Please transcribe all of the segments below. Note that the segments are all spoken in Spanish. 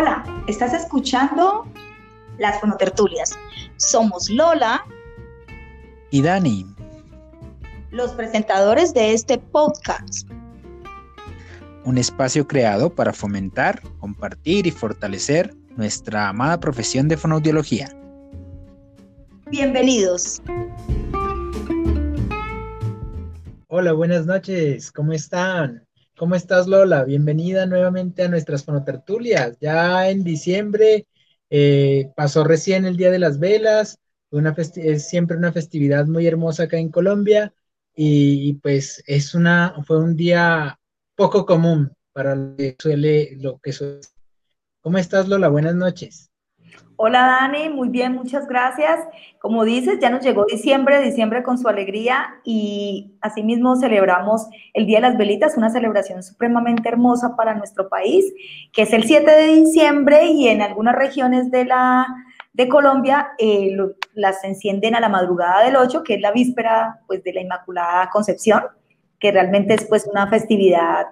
Hola, estás escuchando las fonotertulias. Somos Lola y Dani, los presentadores de este podcast. Un espacio creado para fomentar, compartir y fortalecer nuestra amada profesión de fonoaudiología. Bienvenidos. Hola, buenas noches, ¿cómo están? ¿Cómo estás, Lola? Bienvenida nuevamente a nuestras fonotertulias. Ya en diciembre eh, pasó recién el Día de las Velas, una es siempre una festividad muy hermosa acá en Colombia y, pues es una, fue un día poco común para lo que suele, lo que suele. ¿Cómo estás, Lola? Buenas noches. Hola Dani, muy bien, muchas gracias. Como dices, ya nos llegó diciembre, diciembre con su alegría y asimismo celebramos el Día de las Velitas, una celebración supremamente hermosa para nuestro país, que es el 7 de diciembre y en algunas regiones de, la, de Colombia eh, las encienden a la madrugada del 8, que es la víspera pues, de la Inmaculada Concepción, que realmente es pues una festividad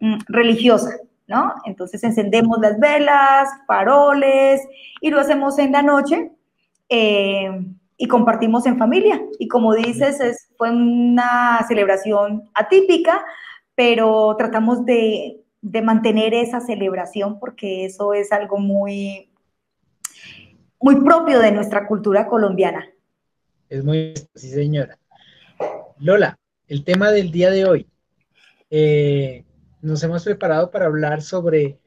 mm, religiosa. ¿No? Entonces encendemos las velas, faroles y lo hacemos en la noche eh, y compartimos en familia. Y como dices, es, fue una celebración atípica, pero tratamos de, mantener esa celebración porque eso es algo muy, muy propio de nuestra cultura colombiana. Es muy, sí señora. Lola, el tema del día de hoy. Eh, nos hemos preparado para hablar sobre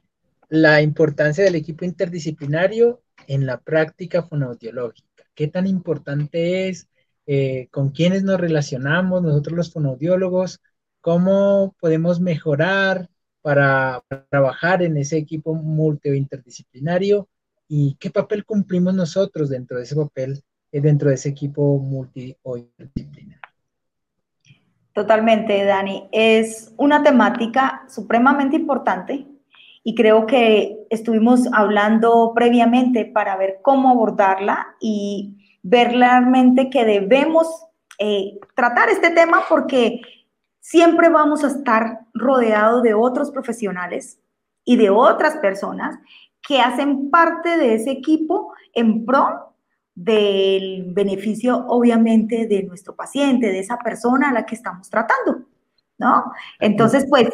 la importancia del equipo interdisciplinario en la práctica fonoaudiológica. ¿Qué tan importante es? Eh, ¿Con quiénes nos relacionamos nosotros los fonoaudiólogos? ¿Cómo podemos mejorar para, trabajar en ese equipo multi o interdisciplinario? ¿Y qué papel cumplimos nosotros dentro de ese papel, eh, dentro de ese equipo multi o interdisciplinario? Totalmente, Dani. Es una temática supremamente importante y creo que estuvimos hablando previamente para ver cómo abordarla y ver realmente que debemos eh, tratar este tema porque siempre vamos a estar rodeados de otros profesionales y de otras personas que hacen parte de ese equipo en pro del beneficio, obviamente, de nuestro paciente, de esa persona a la que estamos tratando, ¿no? Entonces, pues,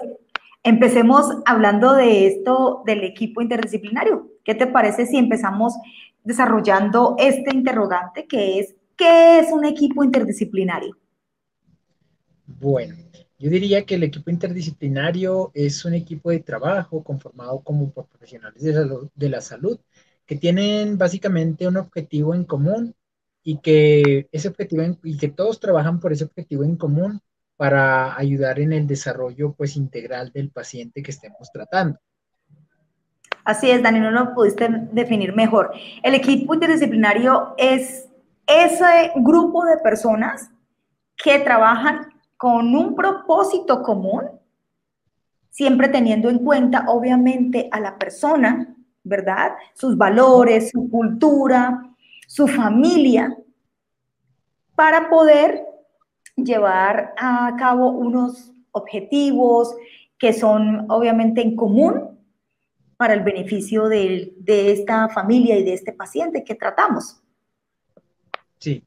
empecemos hablando de esto del equipo interdisciplinario. ¿Qué te parece si empezamos desarrollando este interrogante que es, ¿qué es un equipo interdisciplinario? Bueno, yo diría que el equipo interdisciplinario es un equipo de trabajo conformado como por profesionales de, de la salud que tienen básicamente un objetivo en común y que ese objetivo y que todos trabajan por ese objetivo en común para ayudar en el desarrollo pues integral del paciente que estemos tratando. Así es, Dani, no lo pudiste definir mejor. El equipo interdisciplinario es ese grupo de personas que trabajan con un propósito común, siempre teniendo en cuenta, obviamente, a la persona ¿verdad? Sus valores, su cultura, su familia, para poder llevar a cabo unos objetivos que son obviamente en común para el beneficio de, esta familia y de este paciente que tratamos. Sí,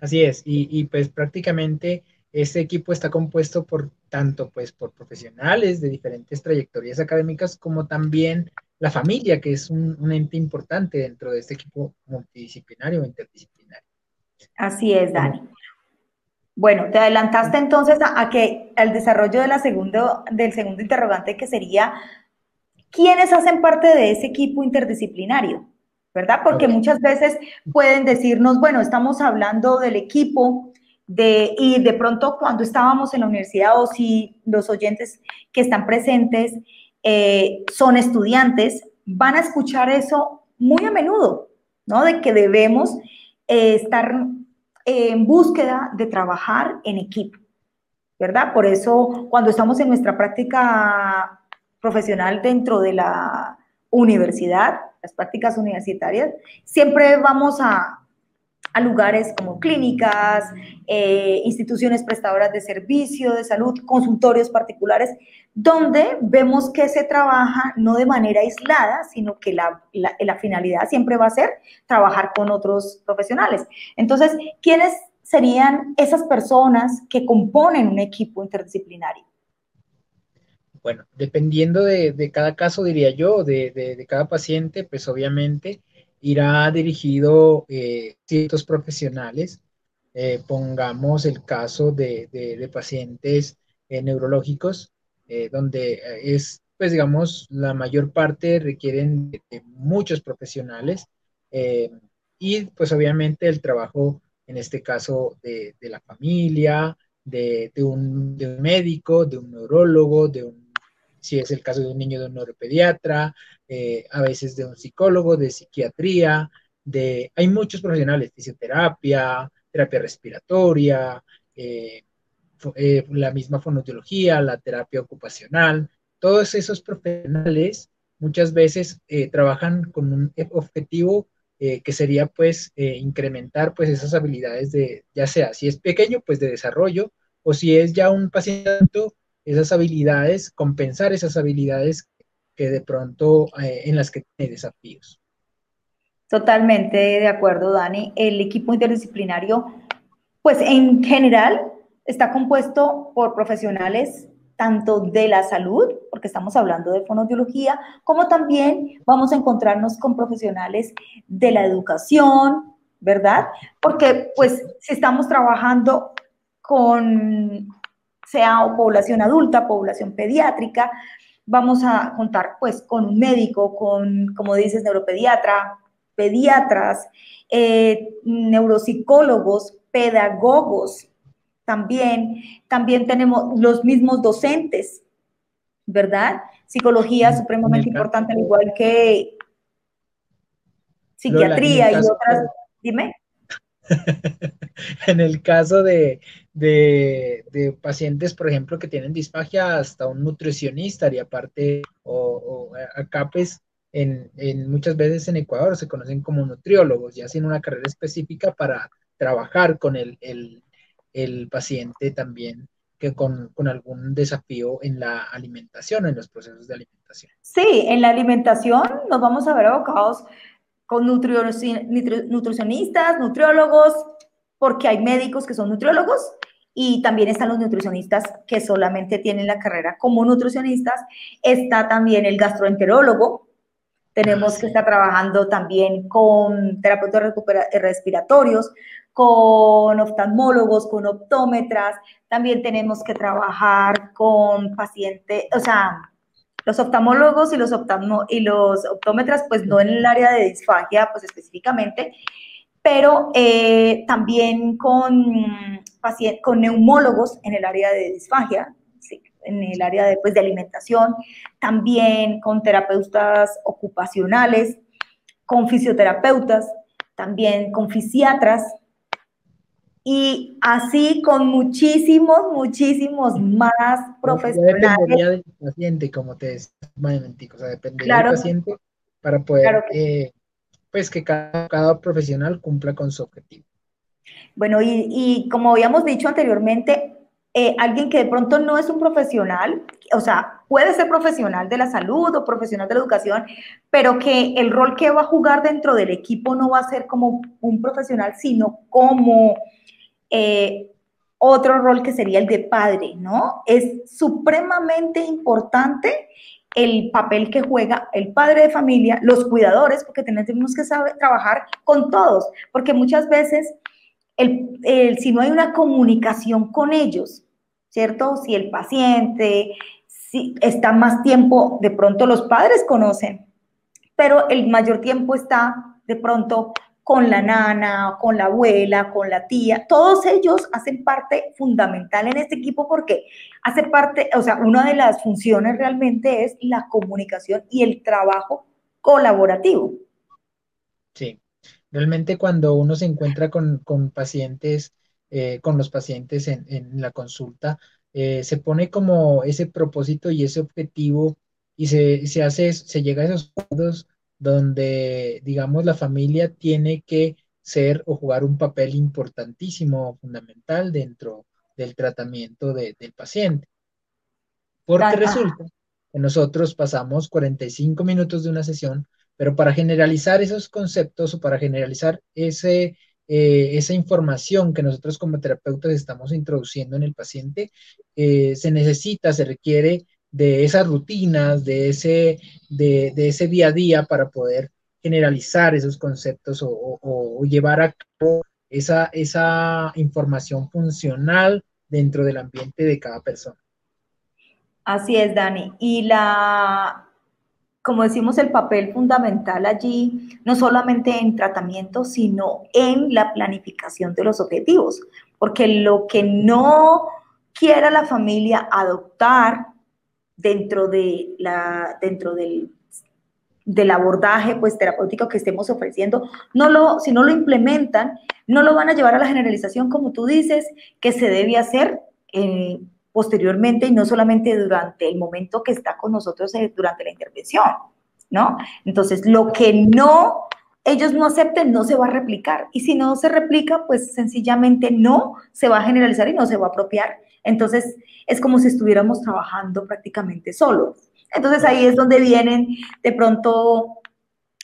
así es. Y, y, pues prácticamente este equipo está compuesto por tanto pues por profesionales de diferentes trayectorias académicas como también la familia, que es un, ente importante dentro de este equipo multidisciplinario o interdisciplinario. Así es, Dani. Bueno, te adelantaste entonces a, que el desarrollo de la segundo, del segundo interrogante que sería, ¿quiénes hacen parte de ese equipo interdisciplinario? ¿Verdad? Porque muchas veces pueden decirnos, bueno, estamos hablando del equipo de, y de pronto cuando estábamos en la universidad o si los oyentes que están presentes eh, son estudiantes, van a escuchar eso muy a menudo, ¿no? De que debemos eh, estar en búsqueda de trabajar en equipo, ¿verdad? Por eso cuando estamos en nuestra práctica profesional dentro de la universidad, las prácticas universitarias, siempre vamos a, a lugares como clínicas, eh, instituciones prestadoras de servicio de salud, consultorios particulares, donde vemos que se trabaja no de manera aislada, sino que la, la, finalidad siempre va a ser trabajar con otros profesionales. Entonces, ¿quiénes serían esas personas que componen un equipo interdisciplinario? Bueno, dependiendo de, de cada caso, diría yo, de, de, cada paciente, pues obviamente irá dirigido eh, ciertos profesionales. Eh, pongamos el caso de, pacientes eh, neurológicos, donde es, pues digamos, la mayor parte requieren muchos profesionales y pues obviamente el trabajo, en este caso, de, la familia, de un médico, de un neurólogo, de un si es el caso de un niño de un neuropediatra, eh, a veces de un psicólogo, de psiquiatría, de, hay muchos profesionales, fisioterapia, terapia respiratoria, eh, eh, la misma fonoteología, la terapia ocupacional, todos esos profesionales muchas veces trabajan con un objetivo que sería pues incrementar pues esas habilidades de, ya sea si es pequeño pues de desarrollo o si es ya un paciente esas habilidades, compensar esas habilidades que de pronto eh, en las que tiene desafíos. Totalmente de acuerdo, Dani. El equipo interdisciplinario, pues en general, está compuesto por profesionales tanto de la salud, porque estamos hablando de fonoaudiología, como también vamos a encontrarnos con profesionales de la educación, ¿verdad? Porque pues si estamos trabajando con sea población adulta, población pediátrica. Vamos a contar pues con un médico, con, como dices, neuropediatra, pediatras, eh, neuropsicólogos, pedagogos también. También tenemos los mismos docentes, ¿verdad? Psicología supremamente importante, al igual que psiquiatría y otras. Dime. en el caso de, de, pacientes, por ejemplo, que tienen disfagia, hasta un nutricionista y aparte, o, acá pues en, muchas veces en Ecuador se conocen como nutriólogos, ya hacen una carrera específica para trabajar con el, paciente también que con, algún desafío en la alimentación, en los procesos de alimentación. Sí, en la alimentación nos vamos a ver abocados con nutricionistas, nutriólogos, porque hay médicos que son nutriólogos y también están los nutricionistas que solamente tienen la carrera como nutricionistas. Está también el gastroenterólogo. Tenemos que estar trabajando también con terapeutas respiratorios, con oftalmólogos, con optómetras. También tenemos que trabajar con pacientes, o sea, los oftalmólogos y los, y los optómetras, pues no en el área de disfagia, pues específicamente, pero eh, también con, con neumólogos en el área de disfagia, en el área de, pues, de alimentación, también con terapeutas ocupacionales, con fisioterapeutas, también con fisiatras, y así con muchísimos, muchísimos más profesionales. Dependería del paciente, como te decía, o sea, dependería del paciente para poder eh, pues que cada, profesional cumpla con su objetivo. Bueno, y, como habíamos dicho anteriormente, eh, alguien que de pronto no es un profesional, o sea, puede ser profesional de la salud o profesional de la educación, pero que el rol que va a jugar dentro del equipo no va a ser como un profesional, sino como eh, otro rol que sería el de padre, ¿no? Es supremamente importante el papel que juega el padre de familia, los cuidadores, porque tenemos que saber trabajar con todos, porque muchas veces el, si no hay una comunicación con ellos, ¿cierto? Si el paciente si está más tiempo, de pronto los padres conocen, pero el mayor tiempo está de pronto con la nana, con la abuela, con la tía, todos ellos hacen parte fundamental en este equipo porque hace parte, o sea, una de las funciones realmente es la comunicación y el trabajo colaborativo. Sí, realmente cuando uno se encuentra con, pacientes, eh, con los pacientes en, la consulta, eh, se pone como ese propósito y ese objetivo y se, se hace, se llega a esos puntos donde, digamos, la familia tiene que ser o jugar un papel importantísimo, fundamental dentro del tratamiento del paciente. Porque resulta que nosotros pasamos 45 minutos de una sesión, pero para generalizar esos conceptos o para generalizar ese, eh, esa información que nosotros como terapeutas estamos introduciendo en el paciente, eh, se necesita, se requiere de esas rutinas, de ese, de, ese día a día para poder generalizar esos conceptos o, llevar a cabo esa, esa información funcional dentro del ambiente de cada persona. Así es, Dani. Y la, como decimos, el papel fundamental allí, no solamente en tratamiento, sino en la planificación de los objetivos, porque lo que no quiera la familia adoptar dentro, de la, dentro del, del abordaje pues, terapéutico que estemos ofreciendo, no lo, si no lo implementan, no lo van a llevar a la generalización, como tú dices, que se debe hacer eh, posteriormente y no solamente durante el momento que está con nosotros eh, durante la intervención, ¿no? Entonces, lo que no ellos no acepten, no se va a replicar. Y si no se replica, pues sencillamente no se va a generalizar y no se va a apropiar. Entonces, es como si estuviéramos trabajando prácticamente solos. Entonces, ahí es donde vienen de pronto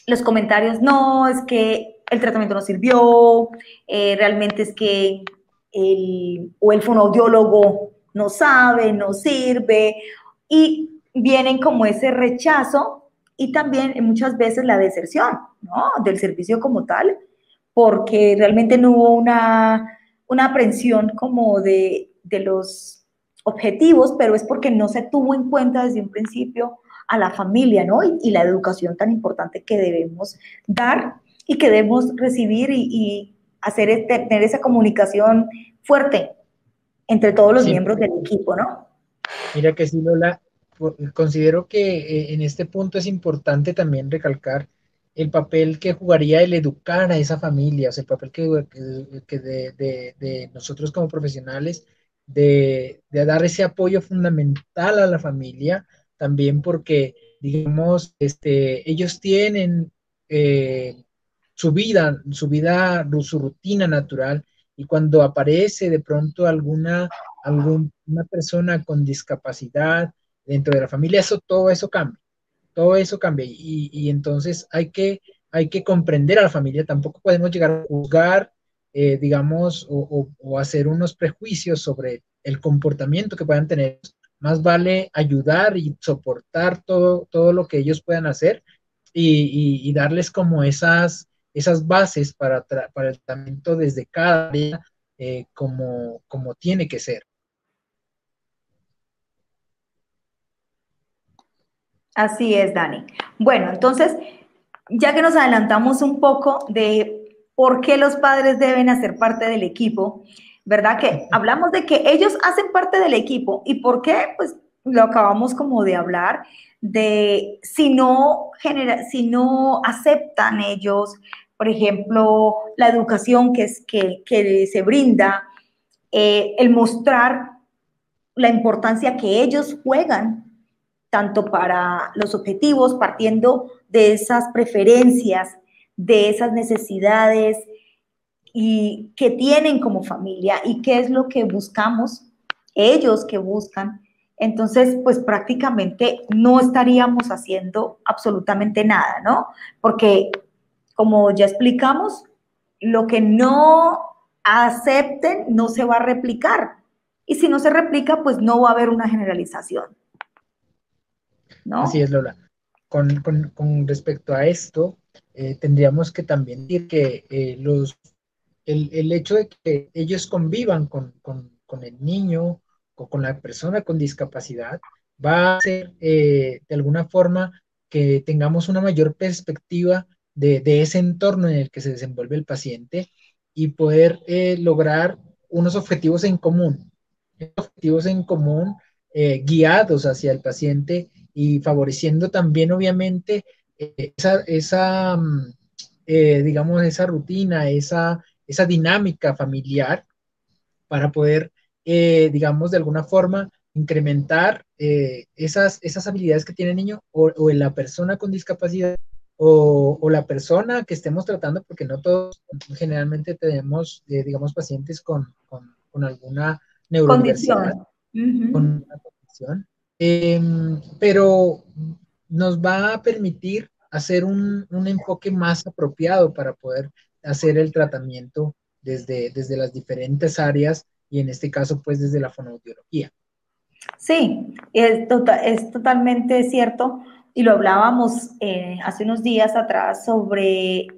los comentarios, no, es que el tratamiento no sirvió, eh, realmente es que el, o el fonoaudiólogo no sabe, no sirve, y vienen como ese rechazo y también muchas veces la deserción, ¿no? Del servicio como tal, porque realmente no hubo una, una aprensión como de, de los objetivos, pero es porque no se tuvo en cuenta desde un principio a la familia, ¿no? Y, la educación tan importante que debemos dar y que debemos recibir y, hacer este, tener esa comunicación fuerte entre todos los miembros del equipo, ¿no? Mira que sí, Lola, considero que eh, en este punto es importante también recalcar el papel que jugaría el educar a esa familia, o sea, el papel que, que de, de, de, nosotros como profesionales de, dar ese apoyo fundamental a la familia, también porque, digamos, este, ellos tienen eh, su vida, su vida, su rutina natural, y cuando aparece de pronto alguna, alguna persona con discapacidad dentro de la familia, eso, todo eso cambia, todo eso cambia, y, y entonces hay que, hay que comprender a la familia, tampoco podemos llegar a juzgar eh, digamos, o, hacer unos prejuicios sobre el comportamiento que puedan tener. Más vale ayudar y soportar todo, todo lo que ellos puedan hacer y, darles como esas, esas bases para, para el tratamiento desde cada área eh, como, como tiene que ser. Así es, Dani. Bueno, entonces, ya que nos adelantamos un poco de por qué los padres deben hacer parte del equipo, ¿verdad? Que hablamos de que ellos hacen parte del equipo. Y por qué, pues lo acabamos como de hablar, de si no, genera, si no aceptan ellos, por ejemplo, la educación que, es, que, que se brinda, eh, el mostrar la importancia que ellos juegan tanto para los objetivos, partiendo de esas preferencias de esas necesidades y que tienen como familia y qué es lo que buscamos, ellos que buscan. Entonces, pues prácticamente no estaríamos haciendo absolutamente nada, ¿no? Porque, como ya explicamos, lo que no acepten no se va a replicar. Y si no se replica, pues no va a haber una generalización. Así es, Lola. Con, con respecto a esto, eh, tendríamos que también decir que eh, los, el, el, hecho de que ellos convivan con, con, con, el niño o con la persona con discapacidad va a hacer eh, de alguna forma que tengamos una mayor perspectiva de, de, ese entorno en el que se desenvuelve el paciente y poder lograr unos objetivos en común, objetivos en común guiados hacia el paciente y favoreciendo también obviamente esa, esa mm, eh, digamos, esa rutina, esa, esa dinámica familiar para poder, eh, digamos, de alguna forma incrementar eh, esas, esas habilidades que tiene el niño o, o, la persona con discapacidad o, la persona que estemos tratando, porque no todos generalmente tenemos, eh, digamos, pacientes con, alguna neurodiversidad, con una condición, em, pero nos va a permitir hacer un, enfoque más apropiado para poder hacer el tratamiento desde, desde las diferentes áreas y en este caso, pues desde la fonoaudiología. Sí, es, tota-, es totalmente cierto y lo hablábamos eh, hace unos días atrás sobre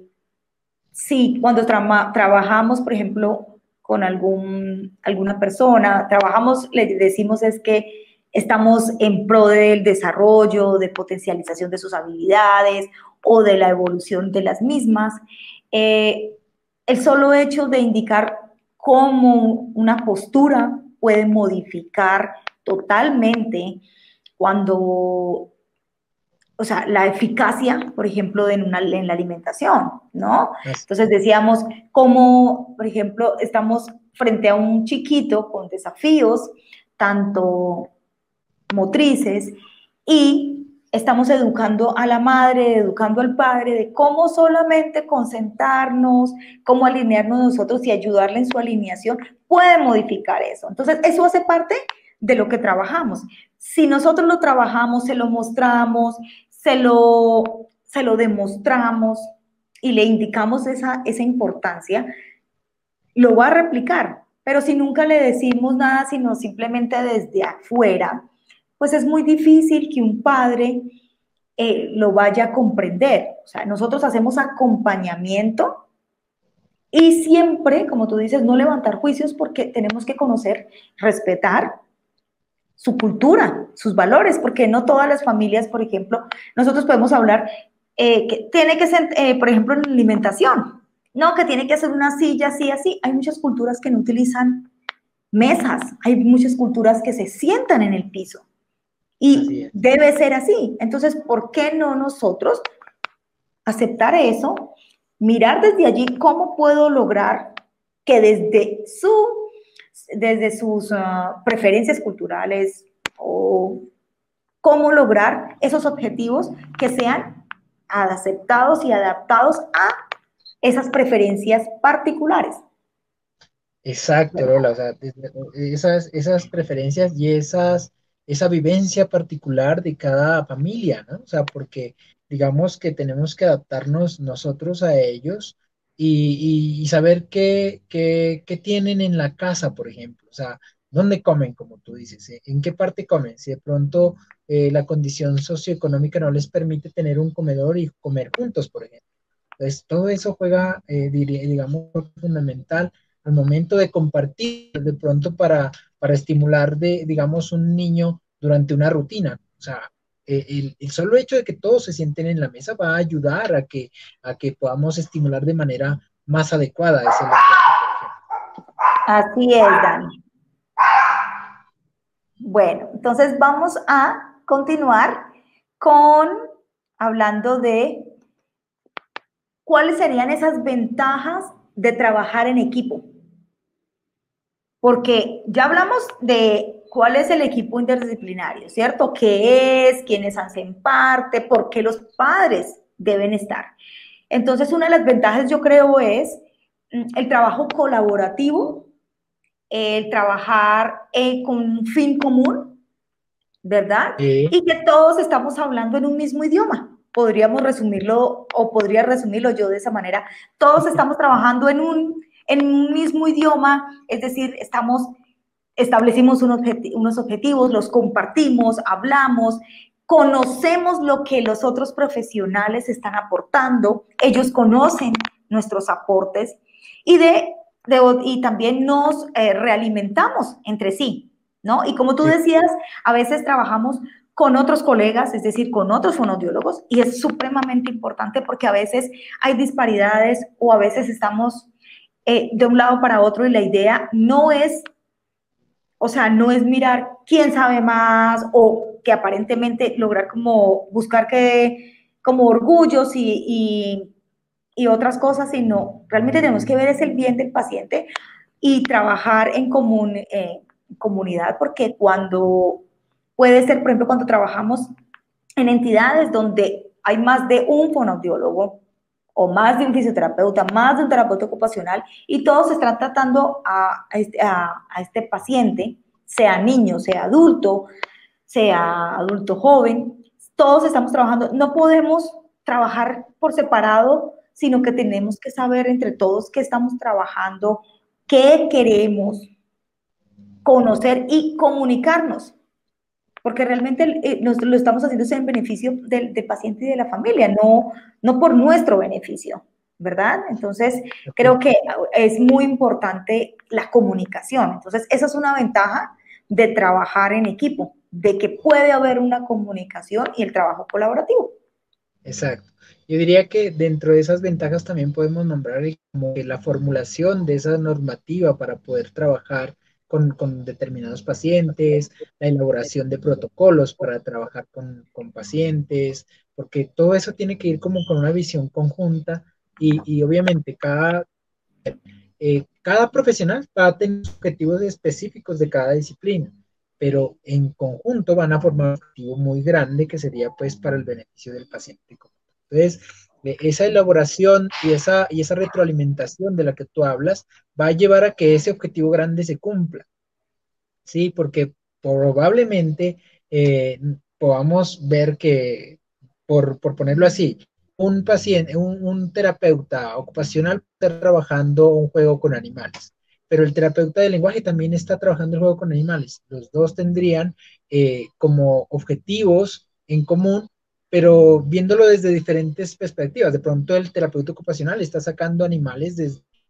si cuando trabajamos, por ejemplo, con algún, alguna persona, trabajamos, le decimos es que estamos en pro del desarrollo, de potencialización de sus habilidades o de la evolución de las mismas. Eh, el solo hecho de indicar cómo una postura puede modificar totalmente cuando o sea, la eficacia, por ejemplo, en, una, en la alimentación, ¿no? Entonces decíamos cómo, por ejemplo, estamos frente a un chiquito con desafíos, tanto motrices, y estamos educando a la madre, educando al padre de cómo solamente concentrarnos, cómo alinearnos nosotros y ayudarle en su alineación puede modificar eso. Entonces, eso hace parte de lo que trabajamos. Si nosotros lo trabajamos, se lo mostramos, se lo, se lo demostramos y le indicamos esa, esa importancia, lo va a replicar. Pero si nunca le decimos nada, sino simplemente desde afuera, pues es muy difícil que un padre eh, lo vaya a comprender. O sea, nosotros hacemos acompañamiento y siempre, como tú dices, no levantar juicios porque tenemos que conocer, respetar su cultura, sus valores, porque no todas las familias, por ejemplo, nosotros podemos hablar eh, que tiene que ser, eh, por ejemplo, en alimentación, no, que tiene que ser una silla así, así. Hay muchas culturas que no utilizan mesas, hay muchas culturas que se sientan en el piso. Y debe ser así. Entonces, ¿por qué no nosotros aceptar eso? Mirar desde allí cómo puedo lograr que desde su desde sus ah, preferencias culturales o cómo lograr esos objetivos que sean aceptados y adaptados a esas preferencias particulares. Exacto, Lola, o sea, esas, esas preferencias y esas, esa vivencia particular de cada familia, ¿no? O sea, porque digamos que tenemos que adaptarnos nosotros a ellos y, saber qué, tienen en la casa, por ejemplo. O sea, dónde comen, como tú dices, en qué parte comen. Si de pronto eh, la condición socioeconómica no les permite tener un comedor y comer juntos, por ejemplo. Entonces, todo eso juega, eh, digamos, fundamental al momento de compartir, de pronto para, para estimular, de, digamos, un niño durante una rutina. O sea, eh, el, solo hecho de que todos se sienten en la mesa va a ayudar a que, a que podamos estimular de manera más adecuada ese Así es, Dani. Bueno, entonces vamos a continuar con hablando de cuáles serían esas ventajas de trabajar en equipo. Porque ya hablamos de cuál es el equipo interdisciplinario, ¿cierto? ¿Qué es? ¿Quiénes hacen parte? ¿Por qué los padres deben estar? Entonces, una de las ventajas yo creo es mm, el trabajo colaborativo, el trabajar eh, con un fin común, ¿verdad? Y que todos estamos hablando en un mismo idioma. Podríamos resumirlo o podría resumirlo yo de esa manera. Todos estamos trabajando en un, en un mismo idioma, es decir, estamos establecimos unos objetivos, los compartimos, hablamos, conocemos lo que los otros profesionales están aportando, ellos conocen nuestros aportes y, de, y también nos eh, realimentamos entre sí, ¿no? Y como tú decías, a veces trabajamos con otros colegas, es decir, con otros fonodiólogos, y es supremamente importante porque a veces hay disparidades o a veces estamos eh, de un lado para otro y la idea no es o sea, no es mirar quién sabe más o que aparentemente lograr como buscar que como orgullos y, y, otras cosas, sino realmente tenemos que ver es el bien del paciente y trabajar en común, comunidad, porque cuando puede ser, por ejemplo, cuando trabajamos en entidades donde hay más de un fonoaudiólogo o más de un fisioterapeuta, más de un terapeuta ocupacional, y todos están tratando a, este, a este paciente, sea niño, sea adulto, sea adulto joven, todos estamos trabajando. No podemos trabajar por separado, sino que tenemos que saber entre todos qué estamos trabajando, qué queremos, conocer y comunicarnos porque realmente eh, lo estamos haciendo en beneficio del, paciente y de la familia, no, no por nuestro beneficio, ¿verdad? Entonces, creo que es muy importante la comunicación. Entonces, esa es una ventaja de trabajar en equipo, de que puede haber una comunicación y el trabajo colaborativo. Exacto. Yo diría que dentro de esas ventajas también podemos nombrar como que la formulación de esa normativa para poder trabajar con, determinados pacientes, la elaboración de protocolos para trabajar con, pacientes, porque todo eso tiene que ir como con una visión conjunta y, obviamente cada, eh, cada profesional va a tener objetivos específicos de cada disciplina, pero en conjunto van a formar un objetivo muy grande que sería pues para el beneficio del paciente. Entonces, esa elaboración y esa, y esa retroalimentación de la que tú hablas va a llevar a que ese objetivo grande se cumpla. Sí, porque probablemente eh, podamos ver que, por, ponerlo así, un paciente, un, terapeuta ocupacional está trabajando un juego con animales, pero el terapeuta de lenguaje también está trabajando el juego con animales. Los dos tendrían eh, como objetivos en común pero viéndolo desde diferentes perspectivas. De pronto el terapeuta ocupacional está sacando animales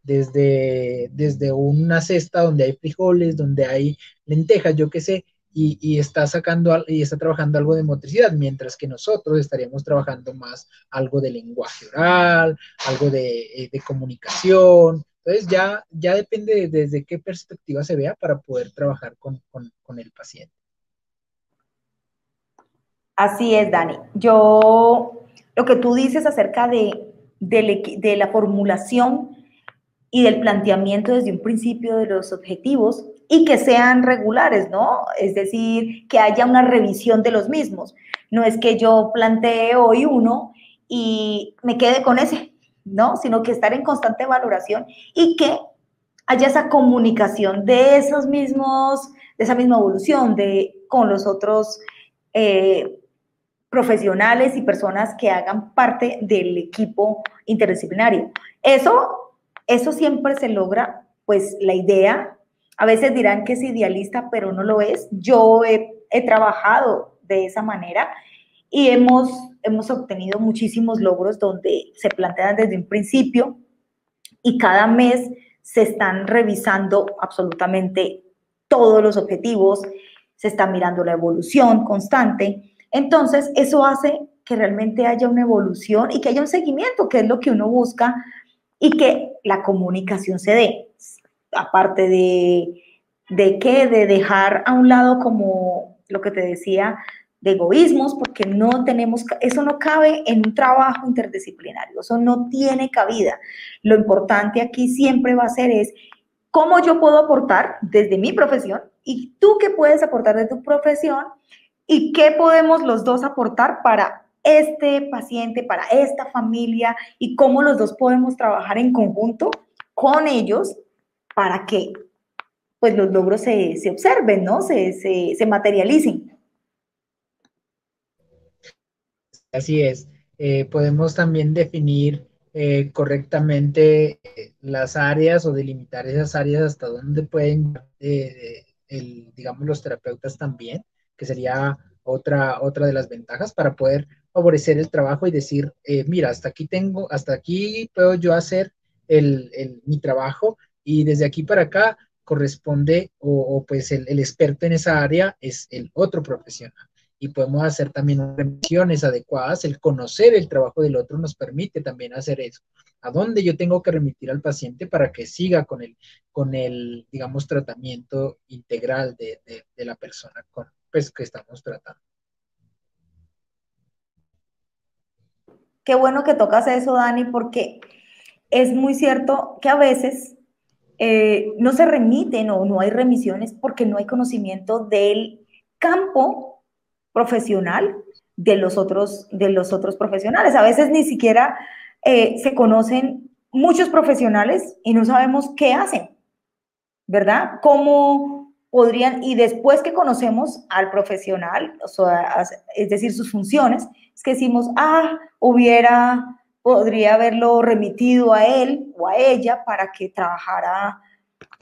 desde, desde, una cesta donde hay frijoles, donde hay lentejas, yo qué sé, y, está sacando y está trabajando algo de motricidad, mientras que nosotros estaríamos trabajando más algo de lenguaje oral, algo de, eh, comunicación. Entonces ya, ya depende desde qué perspectiva se vea para poder trabajar con el paciente. Así es, Dani. Yo, lo que tú dices acerca de, de, la formulación y del planteamiento desde un principio de los objetivos y que sean regulares, ¿no? Es decir, que haya una revisión de los mismos. No es que yo plantee hoy uno y me quede con ese, ¿no? Sino que estar en constante valoración y que haya esa comunicación de esos mismos, de esa misma evolución de, con los otros eh, profesionales y personas que hagan parte del equipo interdisciplinario. Eso, eso siempre se logra, pues la idea, a veces dirán que es idealista, pero no lo es. Yo he, trabajado de esa manera y hemos, hemos obtenido muchísimos logros donde se plantean desde un principio y cada mes se están revisando absolutamente todos los objetivos, se está mirando la evolución constante entonces, eso hace que realmente haya una evolución y que haya un seguimiento, que es lo que uno busca, y que la comunicación se dé. Aparte de, de qué, de dejar a un lado como lo que te decía, de egoísmos, porque no tenemos, eso no cabe en un trabajo interdisciplinario, eso no tiene cabida. Lo importante aquí siempre va a ser es cómo yo puedo aportar desde mi profesión y tú qué puedes aportar de tu profesión y qué podemos los dos aportar para este paciente, para esta familia y cómo los dos podemos trabajar en conjunto con ellos para que pues los logros se, observen, ¿no? Se, se, materialicen. Así es. Eh, podemos también definir eh, correctamente eh, las áreas o delimitar esas áreas hasta donde pueden, el, digamos, los terapeutas también que sería otra, otra de las ventajas para poder favorecer el trabajo y decir, eh, mira, hasta aquí tengo, hasta aquí puedo yo hacer el, mi trabajo y desde aquí para acá corresponde o, pues el, experto en esa área es el otro profesional y podemos hacer también revisiones adecuadas. El conocer el trabajo del otro nos permite también hacer eso. ¿A dónde yo tengo que remitir al paciente para que siga con el, con el digamos, tratamiento integral de, de la persona con, pues, que estamos tratando. Qué bueno que tocas eso, Dani, porque es muy cierto que a veces eh, no se remiten o no hay remisiones porque no hay conocimiento del campo profesional de los otros, de los otros profesionales. A veces ni siquiera eh, se conocen muchos profesionales y no sabemos qué hacen, ¿verdad? ¿Cómo podrían, y después que conocemos al profesional, es decir, sus funciones, es que decimos, ah, hubiera, podría haberlo remitido a él o a ella para que trabajara,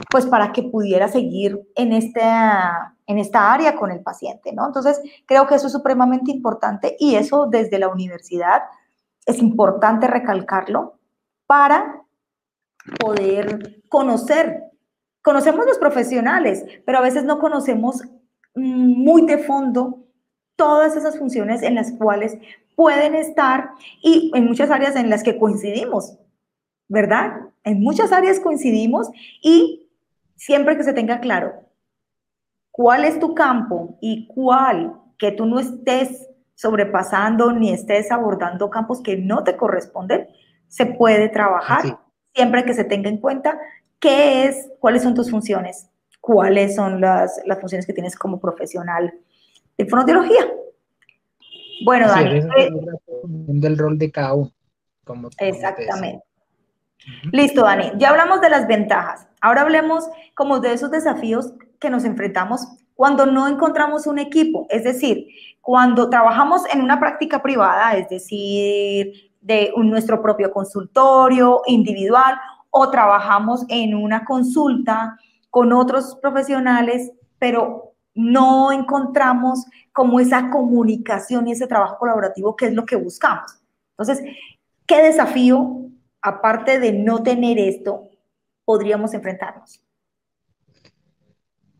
pues para que pudiera seguir en esta, en esta área con el paciente, ¿no? Entonces, creo que eso es supremamente importante y eso desde la universidad es importante recalcarlo para poder conocer. Conocemos los profesionales, pero a veces no conocemos mm, muy de fondo todas esas funciones en las cuales pueden estar y en muchas áreas en las que coincidimos, ¿verdad? En muchas áreas coincidimos y siempre que se tenga claro cuál es tu campo y cuál que tú no estés sobrepasando ni estés abordando campos que no te corresponden, se puede trabajar siempre que se tenga en cuenta qué es, cuáles son tus funciones, cuáles son las, las funciones que tienes como profesional de fonoteología. Bueno, Dani. Eh, del rol de cada uno. Como exactamente. Listo, Dani. Ya hablamos de las ventajas. Ahora hablemos como de esos desafíos que nos enfrentamos cuando no encontramos un equipo, es decir, cuando trabajamos en una práctica privada, es decir, de nuestro propio consultorio individual o trabajamos en una consulta con otros profesionales, pero no encontramos como esa comunicación y ese trabajo colaborativo que es lo que buscamos. Entonces, ¿qué desafío, aparte de no tener esto, podríamos enfrentarnos?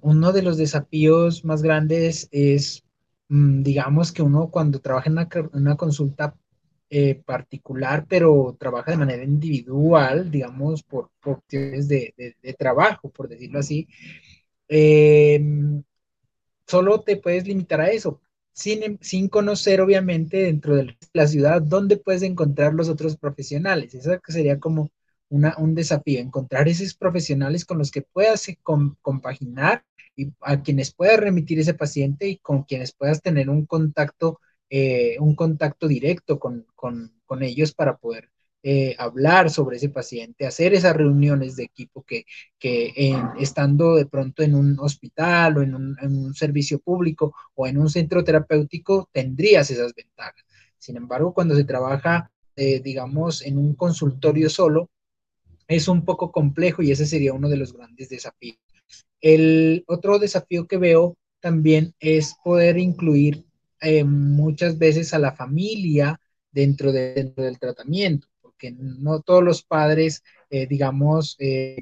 uno de los desafíos más grandes es, mm, digamos, que uno cuando trabaja en una, consulta eh, particular, pero trabaja de manera individual, digamos, por, cuestiones de, trabajo, por decirlo así, em, solo te puedes limitar a eso, sin, sin, conocer, obviamente, dentro de la ciudad, dónde puedes encontrar los otros profesionales. Eso sería como un desafío, encontrar esos profesionales con los que puedas compaginar y a quienes puedas remitir ese paciente y con quienes puedas tener un contacto, eh, un contacto directo con, ellos para poder eh, hablar sobre ese paciente, hacer esas reuniones de equipo que, estando de pronto en un hospital o en un, servicio público o en un centro terapéutico tendrías esas ventajas. Sin embargo, cuando se trabaja, eh, digamos, en un consultorio solo, es un poco complejo y ese sería uno de los grandes desafíos. El otro desafío que veo también es poder incluir eh, muchas veces a la familia dentro, dentro, del tratamiento, porque no todos los padres, eh, digamos, eh,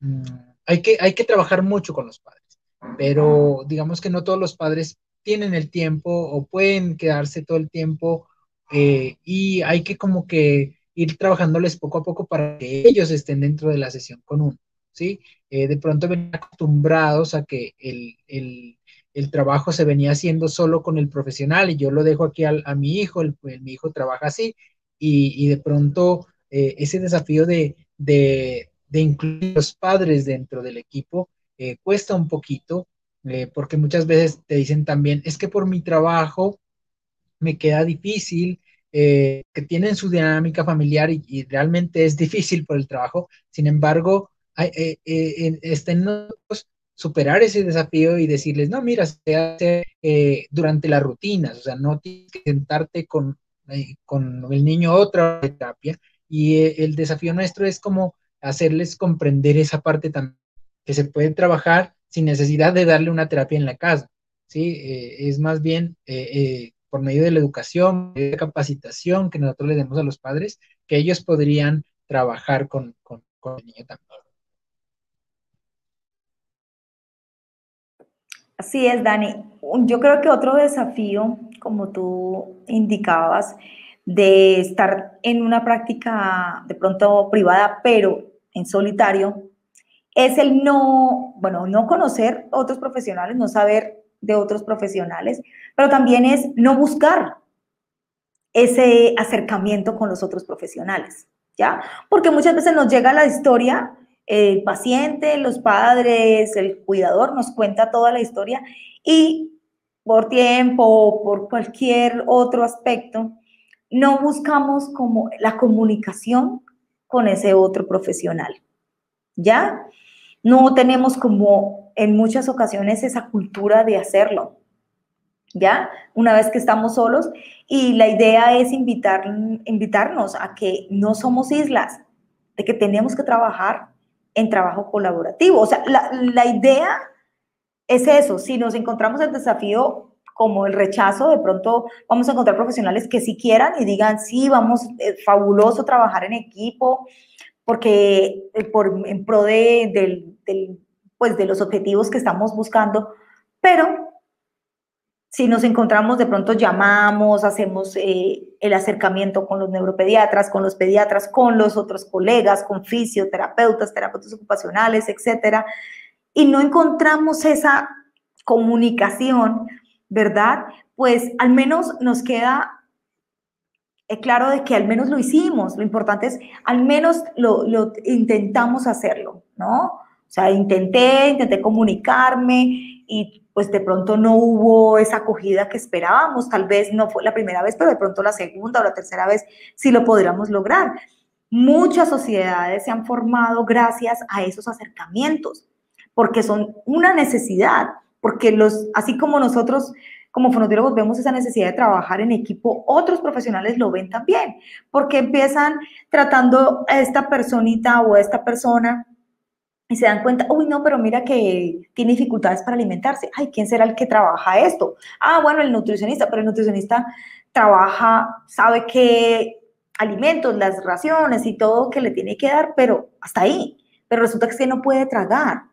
mm, hay, que, hay que trabajar mucho con los padres, pero digamos que no todos los padres tienen el tiempo o pueden quedarse todo el tiempo y hay que como que ir trabajándoles poco a poco para que ellos estén dentro de la sesión con uno, ¿sí? Eh, de pronto ven acostumbrados a que el, trabajo se venía haciendo solo con el profesional y yo lo dejo aquí a mi hijo, el, mi hijo trabaja así y, de pronto eh, ese desafío de, de, incluir los padres dentro del equipo eh, cuesta un poquito porque muchas veces te dicen también, es que por mi trabajo me queda difícil, eh, que tienen su dinámica familiar y, realmente es difícil por el trabajo. Sin embargo, hay, eh, eh, estén superar ese desafío y decirles, no, mira, se hace durante las rutinas, o sea, no tienes que sentarte con, con el niño otra terapia. Y el desafío nuestro es como hacerles comprender esa parte también, que se puede trabajar sin necesidad de darle una terapia en la casa. ¿sí? es más bien por medio de la educación, de la capacitación que nosotros le demos a los padres, que ellos podrían trabajar con, el niño también. Así es, Dani. Yo creo que otro desafío, como tú indicabas, de estar en una práctica de pronto privada, pero en solitario, es el no, bueno, no conocer otros profesionales, no saber de otros profesionales, pero también es no buscar ese acercamiento con los otros profesionales, ¿ya? Porque muchas veces nos llega la historia, el paciente, los padres, el cuidador nos cuenta toda la historia y por tiempo o por cualquier otro aspecto, no buscamos como la comunicación con ese otro profesional. ¿Ya? No tenemos como en muchas ocasiones esa cultura de hacerlo. ¿Ya? Una vez que estamos solos y la idea es invitar, invitarnos a que no somos islas, de que tenemos que trabajar en trabajo colaborativo. O sea, la, la idea es eso, si nos encontramos el desafío como el rechazo, de pronto vamos a encontrar profesionales que sí quieran y digan, sí, vamos, es fabuloso trabajar en equipo, porque eh, por, en pro de, pues de los objetivos que estamos buscando, pero si nos encontramos, de pronto llamamos, hacemos eh, el acercamiento con los neuropediatras, con los pediatras, con los otros colegas, con fisioterapeutas, terapeutas ocupacionales, etcétera, y no encontramos esa comunicación, ¿verdad? Pues al menos nos queda eh, claro de que al menos lo hicimos. Lo importante es, al menos lo, lo intentamos hacerlo, ¿no? O sea, intenté, intenté comunicarme y pues de pronto no hubo esa acogida que esperábamos. Tal vez no fue la primera vez, pero de pronto la segunda o la tercera vez sí lo podríamos lograr. Muchas sociedades se han formado gracias a esos acercamientos porque son una necesidad, porque los, así como nosotros como fonoaudiólogos vemos esa necesidad de trabajar en equipo, otros profesionales lo ven también, porque empiezan tratando a esta personita o a esta persona y se dan cuenta, uy, no, pero mira que tiene dificultades para alimentarse. Ay, ¿quién será el que trabaja esto? Ah, bueno, el nutricionista, pero el nutricionista trabaja, sabe qué alimentos, las raciones y todo que le tiene que dar, pero hasta ahí. Pero resulta que no puede tragar.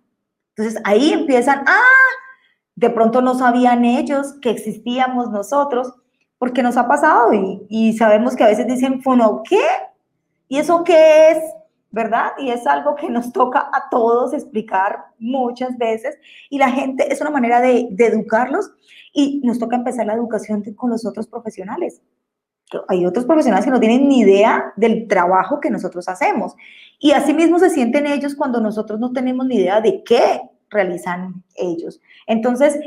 Entonces ahí empiezan, ah, de pronto no sabían ellos que existíamos nosotros, porque nos ha pasado y, sabemos que a veces dicen, ¿fono qué? ¿Y eso qué es? ¿Verdad? Y es algo que nos toca a todos explicar muchas veces y la gente es una manera de, de educarlos y nos toca empezar la educación con los otros profesionales. Hay otros profesionales que no tienen ni idea del trabajo que nosotros hacemos. Y así mismo se sienten ellos cuando nosotros no tenemos ni idea de qué realizan ellos. Entonces,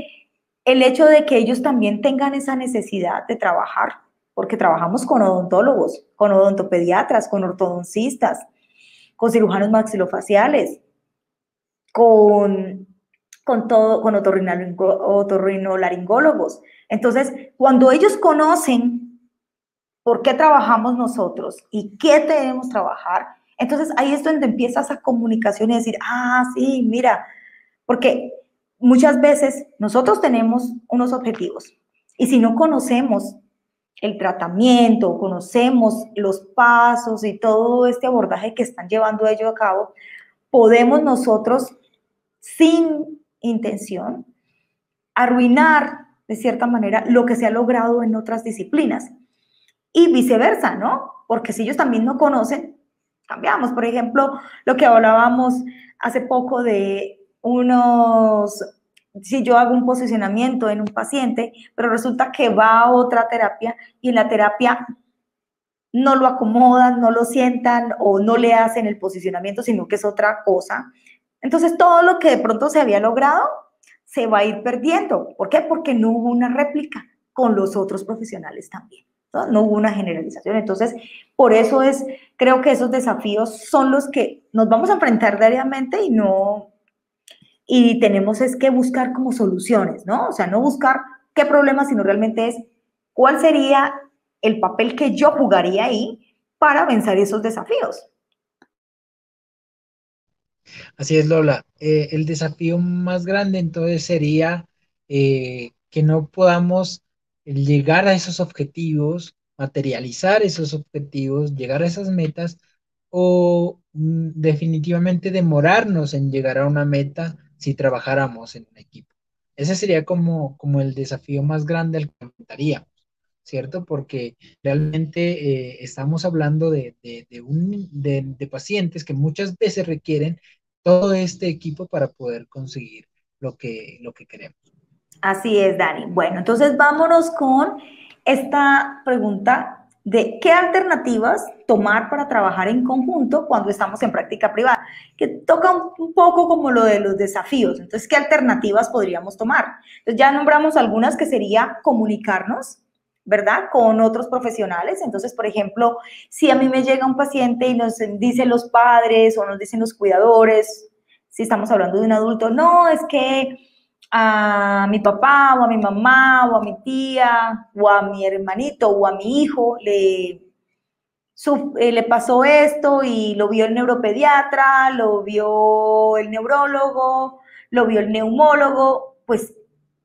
el hecho de que ellos también tengan esa necesidad de trabajar, porque trabajamos con odontólogos, con odontopediatras, con ortodoncistas, con cirujanos maxilofaciales, con, con todo, con otorrinolaringólogos. Entonces, cuando ellos conocen por qué trabajamos nosotros y qué debemos trabajar, entonces ahí es donde empieza esa comunicación y decir, ah, sí, mira, porque muchas veces nosotros tenemos unos objetivos y si no conocemos el tratamiento, conocemos los pasos y todo este abordaje que están llevando ellos a cabo, podemos nosotros sin intención arruinar de cierta manera lo que se ha logrado en otras disciplinas y viceversa, ¿no? Porque si ellos también no conocen, cambiamos. Por ejemplo, lo que hablábamos hace poco de unos, si yo hago un posicionamiento en un paciente, pero resulta que va a otra terapia y en la terapia no lo acomodan, no lo sientan o no le hacen el posicionamiento, sino que es otra cosa. Entonces todo lo que de pronto se había logrado se va a ir perdiendo. ¿Por qué? Porque no hubo una réplica con los otros profesionales también. ¿no? no hubo una generalización. Entonces, por eso es, creo que esos desafíos son los que nos vamos a enfrentar diariamente y no, y tenemos es que buscar como soluciones, ¿no? O sea, no buscar qué problema, sino realmente es cuál sería el papel que yo jugaría ahí para vencer esos desafíos. Así es, Lola. Eh, el desafío más grande entonces sería eh, que no podamos llegar a esos objetivos, materializar esos objetivos, llegar a esas metas o mm, definitivamente demorarnos en llegar a una meta si trabajáramos en un equipo. Ese sería como, como el desafío más grande al que enfrentaríamos, ¿cierto? Porque realmente eh, estamos hablando de, un, de, pacientes que muchas veces requieren todo este equipo para poder conseguir lo que, lo que queremos. Así es, Dani. Bueno, entonces vámonos con esta pregunta de qué alternativas tomar para trabajar en conjunto cuando estamos en práctica privada, que toca un, poco como lo de los desafíos. Entonces, ¿qué alternativas podríamos tomar? Entonces, ya nombramos algunas que sería comunicarnos, ¿verdad? Con otros profesionales. Entonces, por ejemplo, si a mí me llega un paciente y nos dicen los padres o nos dicen los cuidadores, si estamos hablando de un adulto, no, es que a mi papá o a mi mamá o a mi tía o a mi hermanito o a mi hijo le, eh, le pasó esto y lo vio el neuropediatra, lo vio el neurólogo, lo vio el neumólogo, pues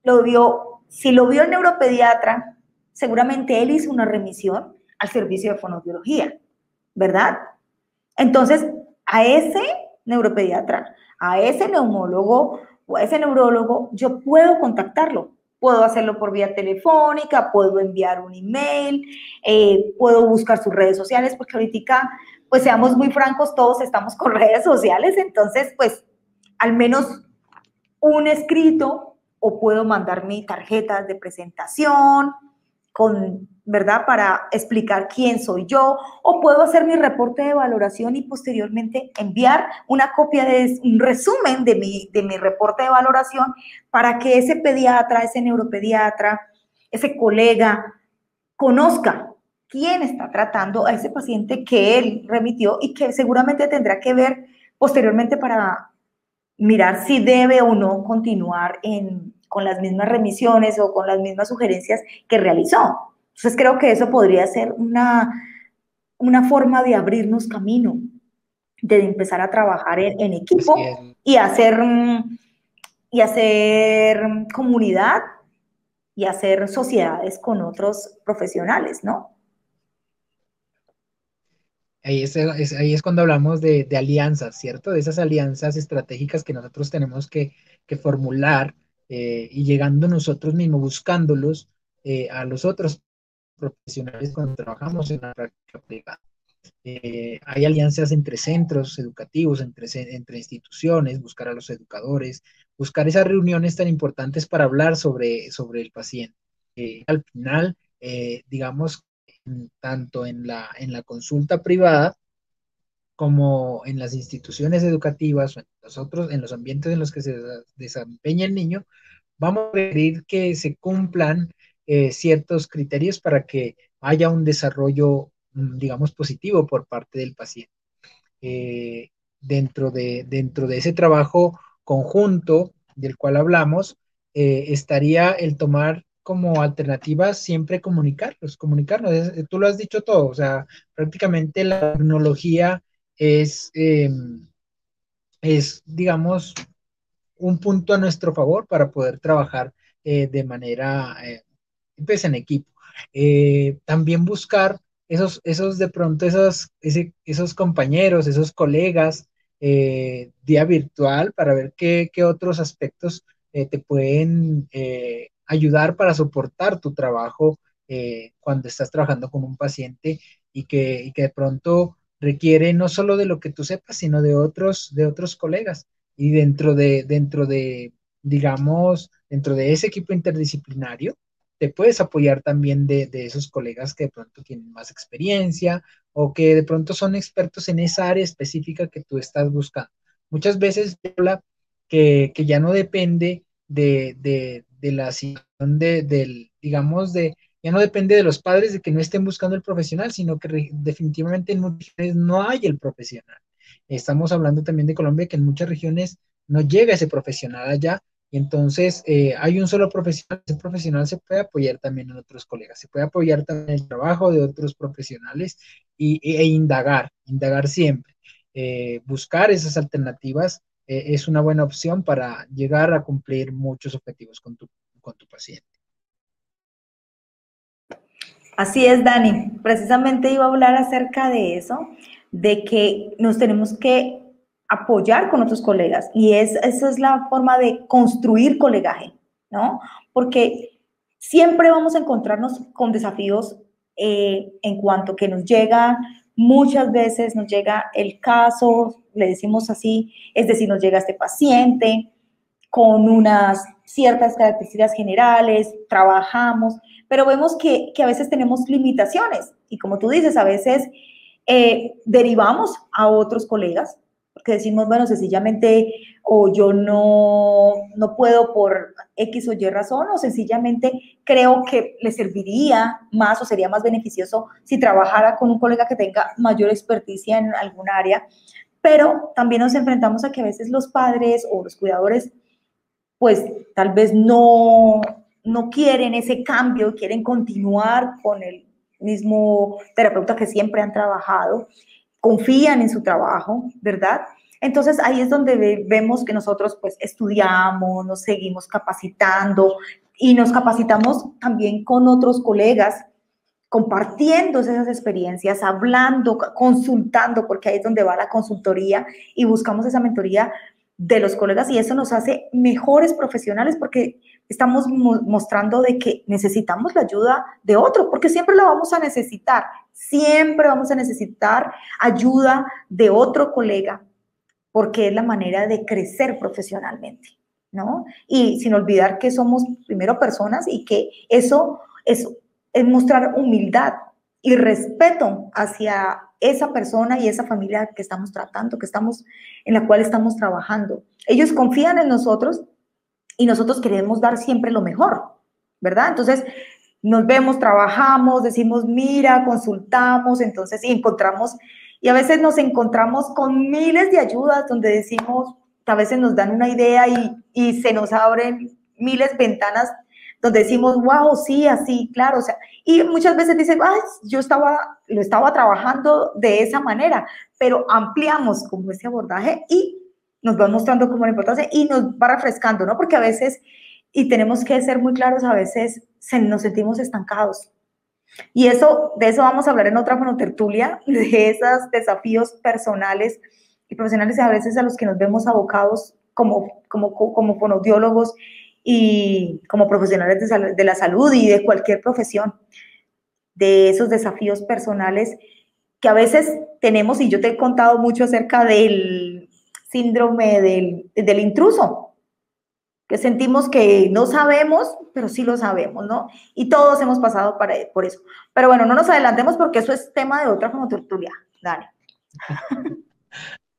lo vio, si lo vio el neuropediatra, seguramente él hizo una remisión al servicio de fonoaudiología, ¿verdad? Entonces, a ese neuropediatra, a ese neumólogo o a ese neurólogo, yo puedo contactarlo. Puedo hacerlo por vía telefónica, puedo enviar un email, eh, puedo buscar sus redes sociales, porque ahorita, pues seamos muy francos, todos estamos con redes sociales, entonces, pues, al menos un escrito o puedo mandar mi tarjeta de presentación, con, ¿verdad? Para explicar quién soy yo, o puedo hacer mi reporte de valoración y posteriormente enviar una copia de un resumen de mi, de mi reporte de valoración para que ese pediatra, ese neuropediatra, ese colega conozca quién está tratando a ese paciente que él remitió y que seguramente tendrá que ver posteriormente para mirar si debe o no continuar en, con las mismas remisiones o con las mismas sugerencias que realizó. Entonces creo que eso podría ser una, una forma de abrirnos camino, de empezar a trabajar en, equipo y hacer, y hacer comunidad y hacer sociedades con otros profesionales, ¿no? Ahí es, ahí es cuando hablamos de, alianzas, ¿cierto? De esas alianzas estratégicas que nosotros tenemos que, que formular eh, y llegando nosotros mismos, buscándolos eh, a los otros profesionales cuando trabajamos en la práctica privada. Eh, hay alianzas entre centros educativos, entre, entre instituciones, buscar a los educadores, buscar esas reuniones tan importantes para hablar sobre, sobre el paciente. al final, digamos, tanto en la, en la consulta privada como en las instituciones educativas o en los otros, en los ambientes en los que se desempeña el niño, vamos a requerir que se cumplan eh, ciertos criterios para que haya un desarrollo, mm, digamos, positivo por parte del paciente. Eh, dentro, de, dentro de ese trabajo conjunto del cual hablamos, eh, estaría el tomar como alternativa siempre comunicarlos, comunicarnos. Tú lo has dicho todo, o sea, prácticamente la tecnología es, em, es digamos, un punto a nuestro favor para poder trabajar de manera, eh, pues en equipo. Eh, también buscar esos, esos de pronto, esos, esos compañeros, esos colegas, día virtual para ver qué, qué otros aspectos te pueden ayudar para soportar tu trabajo cuando estás trabajando con un paciente y que, que de pronto requiere no solo de lo que tú sepas, sino de otros, de otros colegas. Y dentro de, dentro de, digamos, dentro de ese equipo interdisciplinario, te puedes apoyar también de, esos colegas que de pronto tienen más experiencia o que de pronto son expertos en esa área específica que tú estás buscando. Muchas veces habla que, que ya no depende de, de, de la situación de, del, digamos, de, ya no depende de los padres de que no estén buscando el profesional, sino que definitivamente en muchas regiones no hay el profesional. Estamos hablando también de Colombia, que en muchas regiones no llega ese profesional allá, entonces eh, hay un solo profesional, ese profesional se puede apoyar también en otros colegas, se puede apoyar también en el trabajo de otros profesionales y, e, indagar, indagar siempre. Eh, buscar esas alternativas eh, es una buena opción para llegar a cumplir muchos objetivos con tu, con tu paciente. Así es, Dani. Precisamente iba a hablar acerca de eso, de que nos tenemos que apoyar con otros colegas y es, esa es la forma de construir colegaje, ¿no? Porque siempre vamos a encontrarnos con desafíos eh, en cuanto que nos llega, muchas veces nos llega el caso, le decimos así, es decir, nos llega este paciente con unas ciertas características generales, trabajamos, pero vemos que, que a veces tenemos limitaciones y como tú dices, a veces eh, derivamos a otros colegas porque decimos, bueno, sencillamente o yo no, no puedo por X o Y razón, o sencillamente creo que le serviría más o sería más beneficioso si trabajara con un colega que tenga mayor experticia en algún área. Pero también nos enfrentamos a que a veces los padres o los cuidadores, pues tal vez no, no quieren ese cambio, quieren continuar con el mismo terapeuta que siempre han trabajado confían en su trabajo, ¿verdad? Entonces ahí es donde vemos que nosotros pues estudiamos, nos seguimos capacitando y nos capacitamos también con otros colegas, compartiendo esas experiencias, hablando, consultando, porque ahí es donde va la consultoría y buscamos esa mentoría de los colegas y eso nos hace mejores profesionales porque estamos mostrando de que necesitamos la ayuda de otro, porque siempre la vamos a necesitar, siempre vamos a necesitar ayuda de otro colega, porque es la manera de crecer profesionalmente, ¿no? Y sin olvidar que somos primero personas y que eso es, es mostrar humildad y respeto hacia esa persona y esa familia que estamos tratando, que estamos, en la cual estamos trabajando. Ellos confían en nosotros y nosotros queremos dar siempre lo mejor, ¿verdad? Entonces, nos vemos, trabajamos, decimos, mira, consultamos, entonces, y encontramos, y a veces nos encontramos con miles de ayudas donde decimos, a veces nos dan una idea y, y se nos abren miles ventanas donde decimos, wow, sí, así, claro, o sea, y muchas veces dicen, ay, yo estaba, lo estaba trabajando de esa manera, pero ampliamos como ese abordaje y nos va mostrando como la importancia y nos va refrescando, ¿no? Porque a veces, y tenemos que ser muy claros, a veces se, nos sentimos estancados. Y eso, de eso vamos a hablar en otra fonotertulia, de esos desafíos personales y profesionales a veces a los que nos vemos abocados como, como, como fonodiólogos y como profesionales de, de la salud y de cualquier profesión, de esos desafíos personales que a veces tenemos, y yo te he contado mucho acerca del síndrome del, del intruso, que sentimos que no sabemos, pero sí lo sabemos, ¿no? Y todos hemos pasado para, por eso. Pero bueno, no nos adelantemos porque eso es tema de otra como tertulia. Dale.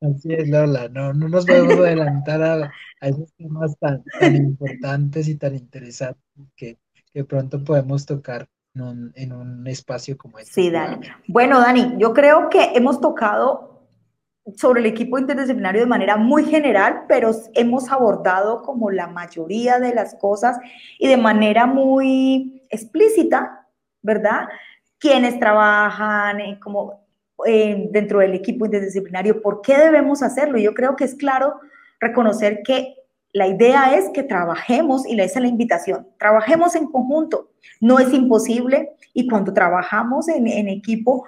Así es, Lola, no, no nos podemos adelantar a, esos temas tan, tan, importantes y tan interesantes que, que pronto podemos tocar en un, en un, espacio como este. Sí, Dani. Bueno, Dani, yo creo que hemos tocado sobre el equipo interdisciplinario de manera muy general, pero hemos abordado como la mayoría de las cosas y de manera muy explícita, ¿verdad? Quienes trabajan eh, como eh, dentro del equipo interdisciplinario, por qué debemos hacerlo. Yo creo que es claro reconocer que la idea es que trabajemos, y esa es la invitación, trabajemos en conjunto. No es imposible y cuando trabajamos en, en equipo,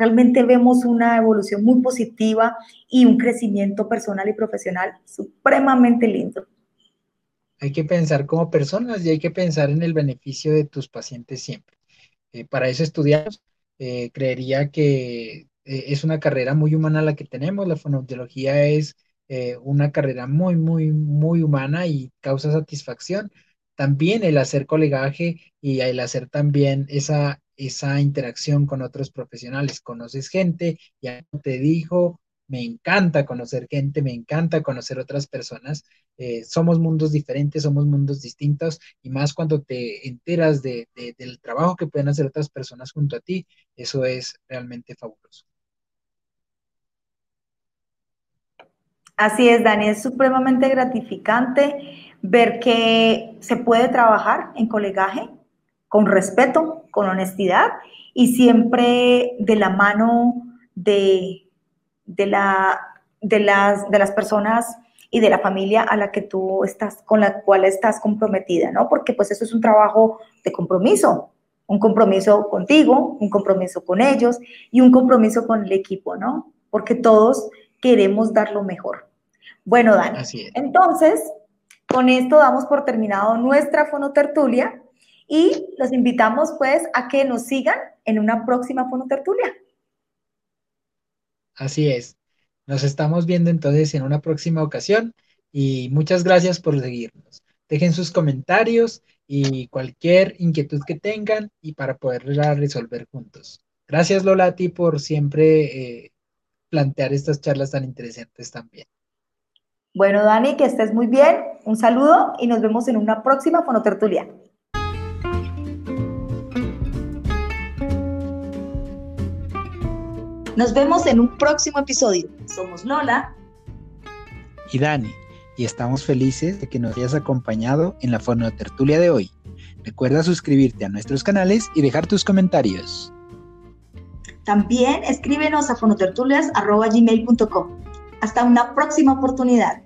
realmente vemos una evolución muy positiva y un crecimiento personal y profesional supremamente lindo. Hay que pensar como personas y hay que pensar en el beneficio de tus pacientes siempre. Eh, para eso estudiamos. Eh, creería que eh, es una carrera muy humana la que tenemos. La fonoaudiología es una carrera muy, muy, muy humana y causa satisfacción. También el hacer colegaje y el hacer también esa esa interacción con otros profesionales. Conoces gente, ya te dijo, me encanta conocer gente, me encanta conocer otras personas. Eh, somos mundos diferentes, somos mundos distintos y más cuando te enteras de, del trabajo que pueden hacer otras personas junto a ti, eso es realmente fabuloso. Así es, Dani, es supremamente gratificante ver que se puede trabajar en colegaje con respeto, con honestidad y siempre de la mano de, de, la, de, las, de las personas y de la familia a la que tú estás, con la cual estás comprometida, ¿no? Porque pues eso es un trabajo de compromiso, un compromiso contigo, un compromiso con ellos y un compromiso con el equipo, ¿no? Porque todos queremos dar lo mejor. Bueno, Dani, entonces, con esto damos por terminado nuestra fonotertulia y los invitamos pues a que nos sigan en una próxima fonotertulia. Así es. Nos estamos viendo entonces en una próxima ocasión y muchas gracias por seguirnos. Dejen sus comentarios y cualquier inquietud que tengan y para poderla resolver juntos. Gracias Lola a ti por siempre eh, plantear estas charlas tan interesantes también. Bueno, Dani, que estés muy bien. Un saludo y nos vemos en una próxima fonotertulia. Nos vemos en un próximo episodio. Somos Lola y Dani y estamos felices de que nos hayas acompañado en la fonotertulia de hoy. Recuerda suscribirte a nuestros canales y dejar tus comentarios. También escríbenos a fonotertulias.gmail.com. Hasta una próxima oportunidad.